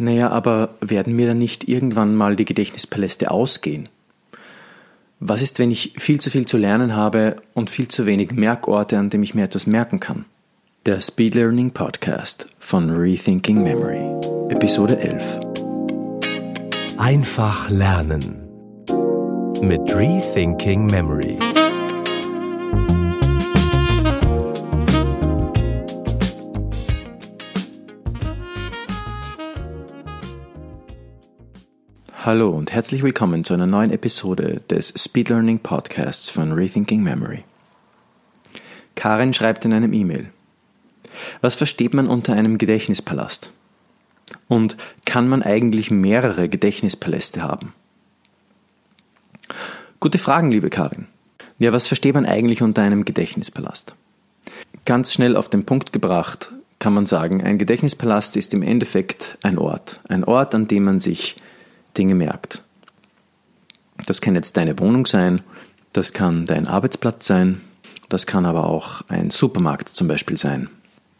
Naja, aber werden mir dann nicht irgendwann mal die Gedächtnispaläste ausgehen? Was ist, wenn ich viel zu viel zu lernen habe und viel zu wenig Merkorte, an denen ich mir etwas merken kann? Der Speed Learning Podcast von Rethinking Memory, Episode 11. Einfach lernen mit Rethinking Memory. Hallo und herzlich willkommen zu einer neuen Episode des Speed Learning Podcasts von Rethinking Memory. Karin schreibt in einem E-Mail: Was versteht man unter einem Gedächtnispalast? Und kann man eigentlich mehrere Gedächtnispaläste haben? Gute Fragen, liebe Karin. Ja, was versteht man eigentlich unter einem Gedächtnispalast? Ganz schnell auf den Punkt gebracht kann man sagen, ein Gedächtnispalast ist im Endeffekt ein Ort. Ein Ort, an dem man sich Dinge merkt. Das kann jetzt deine Wohnung sein, das kann dein Arbeitsplatz sein, das kann aber auch ein Supermarkt zum Beispiel sein.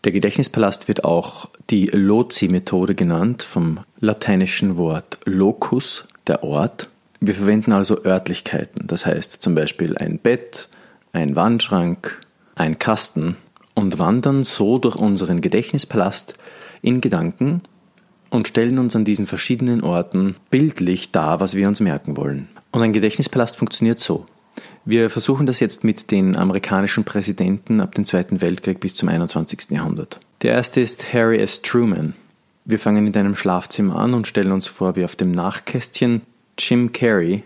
Der Gedächtnispalast wird auch die Loci-Methode genannt, vom lateinischen Wort locus, der Ort. Wir verwenden also Örtlichkeiten, das heißt zum Beispiel ein Bett, ein Wandschrank, ein Kasten und wandern so durch unseren Gedächtnispalast in Gedanken und stellen uns an diesen verschiedenen Orten bildlich dar, was wir uns merken wollen. Und ein Gedächtnispalast funktioniert so. Wir versuchen das jetzt mit den amerikanischen Präsidenten ab dem Zweiten Weltkrieg bis zum 21. Jahrhundert. Der erste ist Harry S. Truman. Wir fangen in deinem Schlafzimmer an und stellen uns vor, wie auf dem Nachkästchen Jim Carrey,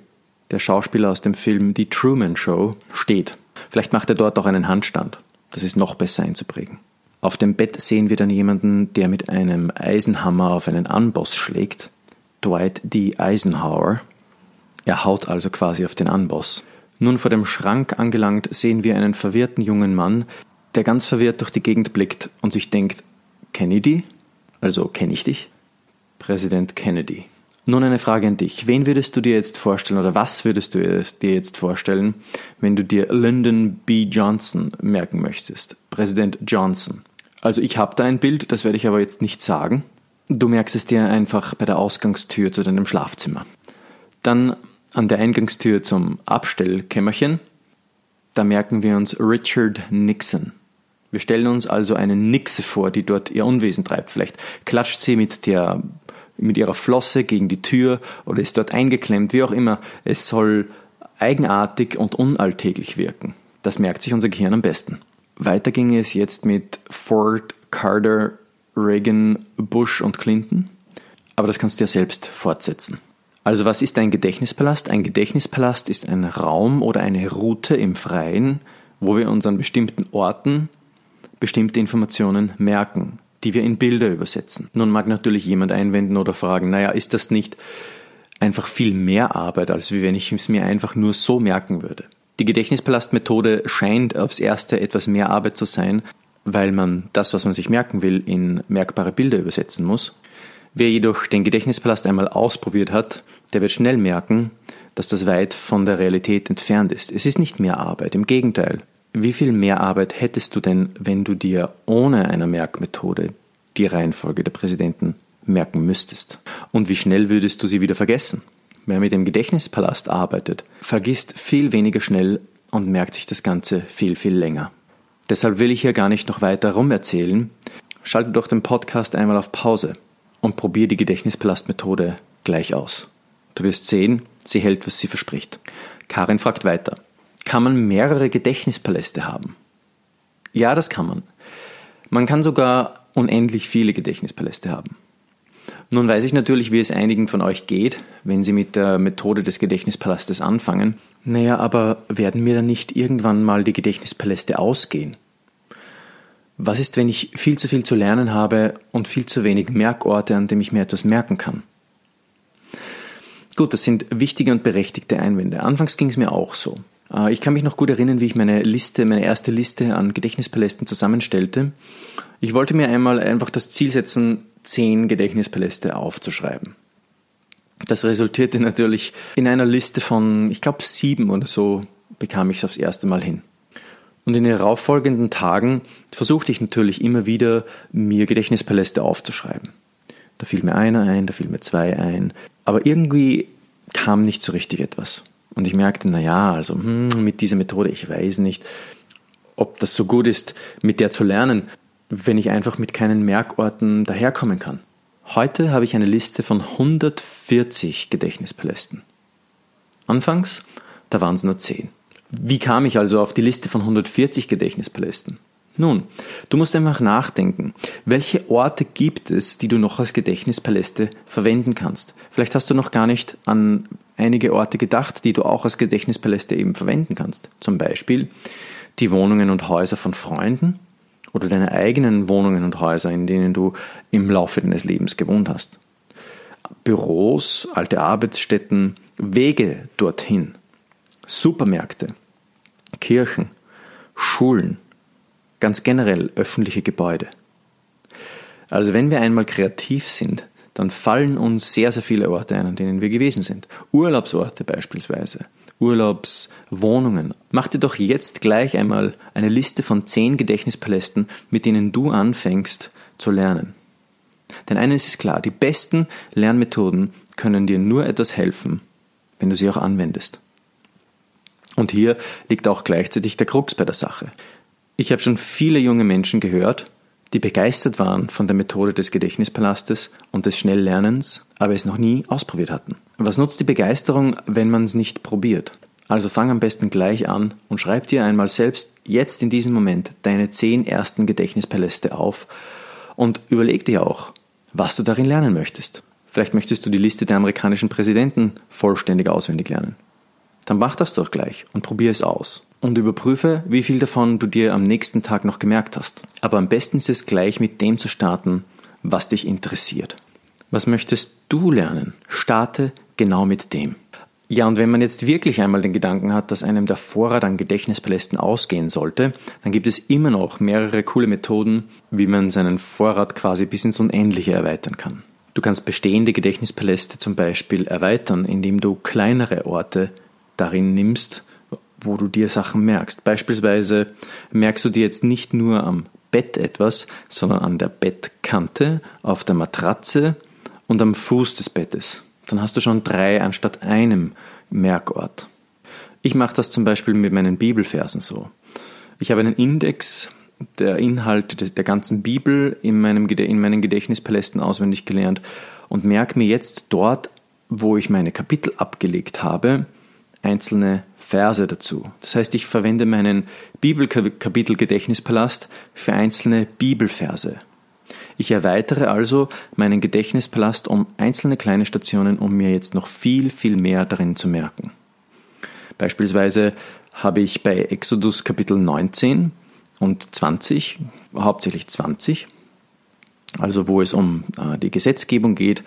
der Schauspieler aus dem Film Die Truman Show, steht. Vielleicht macht er dort auch einen Handstand. Das ist noch besser einzuprägen. Auf dem Bett sehen wir dann jemanden, der mit einem Eisenhammer auf einen Anboss schlägt. Dwight D. Eisenhower. Er haut also quasi auf den Anboss. Nun vor dem Schrank angelangt, sehen wir einen verwirrten jungen Mann, der ganz verwirrt durch die Gegend blickt und sich denkt, Kennedy? Also kenne ich dich? Präsident Kennedy. Nun eine Frage an dich. Wen würdest du dir jetzt vorstellen oder was würdest du dir jetzt vorstellen, wenn du dir Lyndon B. Johnson merken möchtest? Präsident Johnson. Also ich habe da ein Bild, das werde ich aber jetzt nicht sagen. Du merkst es dir einfach bei der Ausgangstür zu deinem Schlafzimmer. Dann an der Eingangstür zum Abstellkämmerchen, da merken wir uns Richard Nixon. Wir stellen uns also eine Nixe vor, die dort ihr Unwesen treibt. Vielleicht klatscht sie mit, der, mit ihrer Flosse gegen die Tür oder ist dort eingeklemmt, wie auch immer. Es soll eigenartig und unalltäglich wirken. Das merkt sich unser Gehirn am besten. Weiter ging es jetzt mit Ford, Carter, Reagan, Bush und Clinton. Aber das kannst du ja selbst fortsetzen. Also was ist ein Gedächtnispalast? Ein Gedächtnispalast ist ein Raum oder eine Route im Freien, wo wir uns an bestimmten Orten bestimmte Informationen merken, die wir in Bilder übersetzen. Nun mag natürlich jemand einwenden oder fragen, naja, ist das nicht einfach viel mehr Arbeit, als wenn ich es mir einfach nur so merken würde? Die Gedächtnispalastmethode scheint aufs erste etwas mehr Arbeit zu sein, weil man das, was man sich merken will, in merkbare Bilder übersetzen muss. Wer jedoch den Gedächtnispalast einmal ausprobiert hat, der wird schnell merken, dass das weit von der Realität entfernt ist. Es ist nicht mehr Arbeit, im Gegenteil. Wie viel mehr Arbeit hättest du denn, wenn du dir ohne eine Merkmethode die Reihenfolge der Präsidenten merken müsstest? Und wie schnell würdest du sie wieder vergessen? Wer mit dem Gedächtnispalast arbeitet, vergisst viel weniger schnell und merkt sich das Ganze viel, viel länger. Deshalb will ich hier gar nicht noch weiter rumerzählen. Schalte doch den Podcast einmal auf Pause und probiere die Gedächtnispalastmethode gleich aus. Du wirst sehen, sie hält, was sie verspricht. Karin fragt weiter. Kann man mehrere Gedächtnispaläste haben? Ja, das kann man. Man kann sogar unendlich viele Gedächtnispaläste haben. Nun weiß ich natürlich, wie es einigen von euch geht, wenn sie mit der Methode des Gedächtnispalastes anfangen. Naja, aber werden mir dann nicht irgendwann mal die Gedächtnispaläste ausgehen? Was ist, wenn ich viel zu viel zu lernen habe und viel zu wenig Merkorte, an denen ich mir etwas merken kann? Gut, das sind wichtige und berechtigte Einwände. Anfangs ging es mir auch so. Äh, ich kann mich noch gut erinnern, wie ich meine Liste, meine erste Liste an Gedächtnispalästen zusammenstellte. Ich wollte mir einmal einfach das Ziel setzen, zehn Gedächtnispaläste aufzuschreiben. Das resultierte natürlich in einer Liste von, ich glaube, sieben oder so bekam ich es aufs erste Mal hin. Und in den darauffolgenden Tagen versuchte ich natürlich immer wieder, mir Gedächtnispaläste aufzuschreiben. Da fiel mir einer ein, da fiel mir zwei ein. Aber irgendwie kam nicht so richtig etwas. Und ich merkte, naja, also hm, mit dieser Methode, ich weiß nicht, ob das so gut ist, mit der zu lernen, wenn ich einfach mit keinen Merkorten daherkommen kann. Heute habe ich eine Liste von 140 Gedächtnispalästen. Anfangs, da waren es nur 10. Wie kam ich also auf die Liste von 140 Gedächtnispalästen? Nun, du musst einfach nachdenken, welche Orte gibt es, die du noch als Gedächtnispaläste verwenden kannst. Vielleicht hast du noch gar nicht an einige Orte gedacht, die du auch als Gedächtnispaläste eben verwenden kannst. Zum Beispiel die Wohnungen und Häuser von Freunden oder deine eigenen Wohnungen und Häuser, in denen du im Laufe deines Lebens gewohnt hast. Büros, alte Arbeitsstätten, Wege dorthin, Supermärkte, Kirchen, Schulen, ganz generell öffentliche Gebäude. Also wenn wir einmal kreativ sind, dann fallen uns sehr, sehr viele Orte ein, an denen wir gewesen sind. Urlaubsorte beispielsweise, Urlaubswohnungen. Mach dir doch jetzt gleich einmal eine Liste von zehn Gedächtnispalästen, mit denen du anfängst zu lernen. Denn eines ist klar, die besten Lernmethoden können dir nur etwas helfen, wenn du sie auch anwendest. Und hier liegt auch gleichzeitig der Krux bei der Sache. Ich habe schon viele junge Menschen gehört, die begeistert waren von der Methode des Gedächtnispalastes und des Schnelllernens, aber es noch nie ausprobiert hatten. Was nutzt die Begeisterung, wenn man es nicht probiert? Also fang am besten gleich an und schreib dir einmal selbst jetzt in diesem Moment deine zehn ersten Gedächtnispaläste auf und überleg dir auch, was du darin lernen möchtest. Vielleicht möchtest du die Liste der amerikanischen Präsidenten vollständig auswendig lernen. Dann mach das doch gleich und probier es aus und überprüfe, wie viel davon du dir am nächsten Tag noch gemerkt hast. Aber am besten ist es gleich mit dem zu starten, was dich interessiert. Was möchtest du lernen? Starte genau mit dem. Ja, und wenn man jetzt wirklich einmal den Gedanken hat, dass einem der Vorrat an Gedächtnispalästen ausgehen sollte, dann gibt es immer noch mehrere coole Methoden, wie man seinen Vorrat quasi bis ins Unendliche erweitern kann. Du kannst bestehende Gedächtnispaläste zum Beispiel erweitern, indem du kleinere Orte darin nimmst wo du dir Sachen merkst. Beispielsweise merkst du dir jetzt nicht nur am Bett etwas, sondern an der Bettkante, auf der Matratze und am Fuß des Bettes. Dann hast du schon drei anstatt einem Merkort. Ich mache das zum Beispiel mit meinen Bibelversen so. Ich habe einen Index der Inhalte der ganzen Bibel in, meinem, in meinen Gedächtnispalästen auswendig gelernt und merke mir jetzt dort, wo ich meine Kapitel abgelegt habe, einzelne Verse dazu. Das heißt, ich verwende meinen Bibelkapitel-Gedächtnispalast für einzelne Bibelverse. Ich erweitere also meinen Gedächtnispalast um einzelne kleine Stationen, um mir jetzt noch viel, viel mehr darin zu merken. Beispielsweise habe ich bei Exodus Kapitel 19 und 20, hauptsächlich 20, also wo es um äh, die Gesetzgebung geht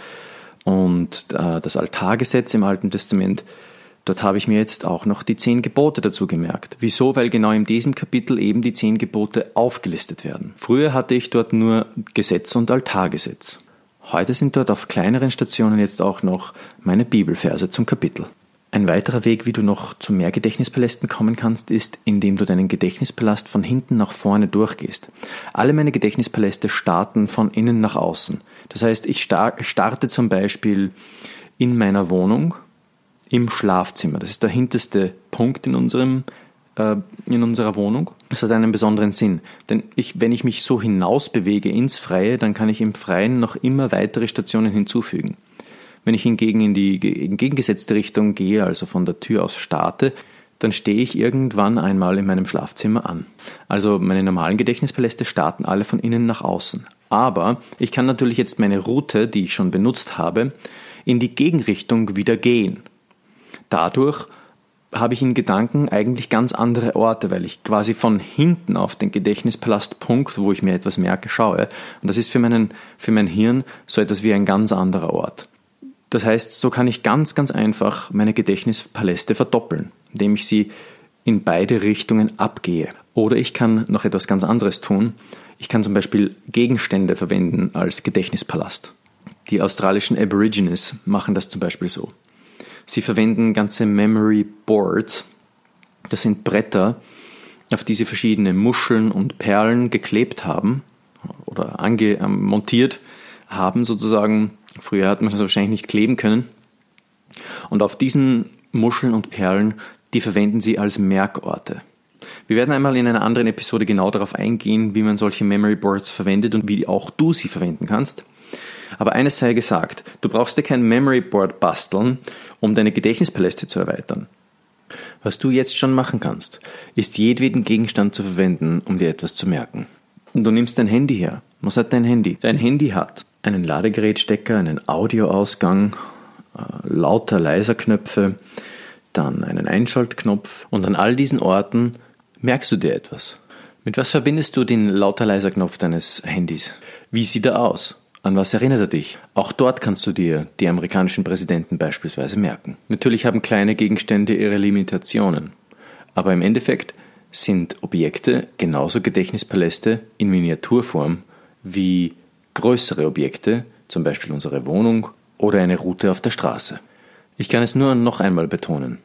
und äh, das Altargesetz im Alten Testament, Dort habe ich mir jetzt auch noch die zehn Gebote dazu gemerkt. Wieso? Weil genau in diesem Kapitel eben die zehn Gebote aufgelistet werden. Früher hatte ich dort nur Gesetz und Altargesetz. Heute sind dort auf kleineren Stationen jetzt auch noch meine Bibelverse zum Kapitel. Ein weiterer Weg, wie du noch zu mehr Gedächtnispalästen kommen kannst, ist, indem du deinen Gedächtnispalast von hinten nach vorne durchgehst. Alle meine Gedächtnispaläste starten von innen nach außen. Das heißt, ich starte zum Beispiel in meiner Wohnung im Schlafzimmer. Das ist der hinterste Punkt in, unserem, äh, in unserer Wohnung. Das hat einen besonderen Sinn. Denn ich, wenn ich mich so hinaus bewege ins Freie, dann kann ich im Freien noch immer weitere Stationen hinzufügen. Wenn ich hingegen in die entgegengesetzte Richtung gehe, also von der Tür aus starte, dann stehe ich irgendwann einmal in meinem Schlafzimmer an. Also meine normalen Gedächtnispaläste starten alle von innen nach außen. Aber ich kann natürlich jetzt meine Route, die ich schon benutzt habe, in die Gegenrichtung wieder gehen. Dadurch habe ich in Gedanken eigentlich ganz andere Orte, weil ich quasi von hinten auf den Gedächtnispalastpunkt, wo ich mir etwas merke, schaue. Und das ist für, meinen, für mein Hirn so etwas wie ein ganz anderer Ort. Das heißt, so kann ich ganz, ganz einfach meine Gedächtnispaläste verdoppeln, indem ich sie in beide Richtungen abgehe. Oder ich kann noch etwas ganz anderes tun. Ich kann zum Beispiel Gegenstände verwenden als Gedächtnispalast. Die australischen Aborigines machen das zum Beispiel so. Sie verwenden ganze Memory Boards. Das sind Bretter, auf die sie verschiedene Muscheln und Perlen geklebt haben oder ange, montiert haben sozusagen, früher hat man das wahrscheinlich nicht kleben können, und auf diesen Muscheln und Perlen, die verwenden sie als Merkorte. Wir werden einmal in einer anderen Episode genau darauf eingehen, wie man solche Memory Boards verwendet und wie auch du sie verwenden kannst. Aber eines sei gesagt, du brauchst dir kein Memory Board basteln, um deine Gedächtnispaläste zu erweitern. Was du jetzt schon machen kannst, ist jedweden Gegenstand zu verwenden, um dir etwas zu merken. Du nimmst dein Handy her. Was hat dein Handy? Dein Handy hat einen Ladegerätstecker, einen Audioausgang, äh, lauter leiser Knöpfe, dann einen Einschaltknopf und an all diesen Orten merkst du dir etwas. Mit was verbindest du den lauter leiser Knopf deines Handys? Wie sieht er aus? An was erinnert er dich? Auch dort kannst du dir die amerikanischen Präsidenten beispielsweise merken. Natürlich haben kleine Gegenstände ihre Limitationen, aber im Endeffekt sind Objekte genauso Gedächtnispaläste in Miniaturform wie größere Objekte, zum Beispiel unsere Wohnung oder eine Route auf der Straße. Ich kann es nur noch einmal betonen.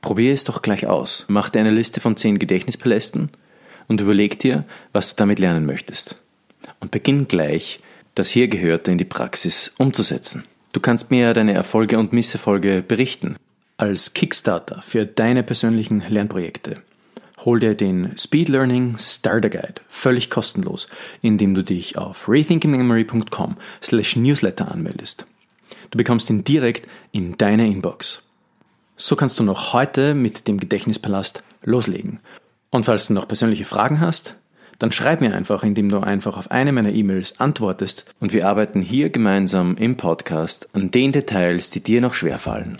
Probier es doch gleich aus. Mach dir eine Liste von zehn Gedächtnispalästen und überleg dir, was du damit lernen möchtest. Und beginn gleich, das hier Gehörte in die Praxis umzusetzen. Du kannst mir deine Erfolge und Misserfolge berichten. Als Kickstarter für deine persönlichen Lernprojekte. Hol dir den Speed Learning Starter Guide völlig kostenlos, indem du dich auf rethinkingmemory.com slash newsletter anmeldest. Du bekommst ihn direkt in deine Inbox. So kannst du noch heute mit dem Gedächtnispalast loslegen. Und falls du noch persönliche Fragen hast, dann schreib mir einfach, indem du einfach auf eine meiner E-Mails antwortest und wir arbeiten hier gemeinsam im Podcast an den Details, die dir noch schwerfallen.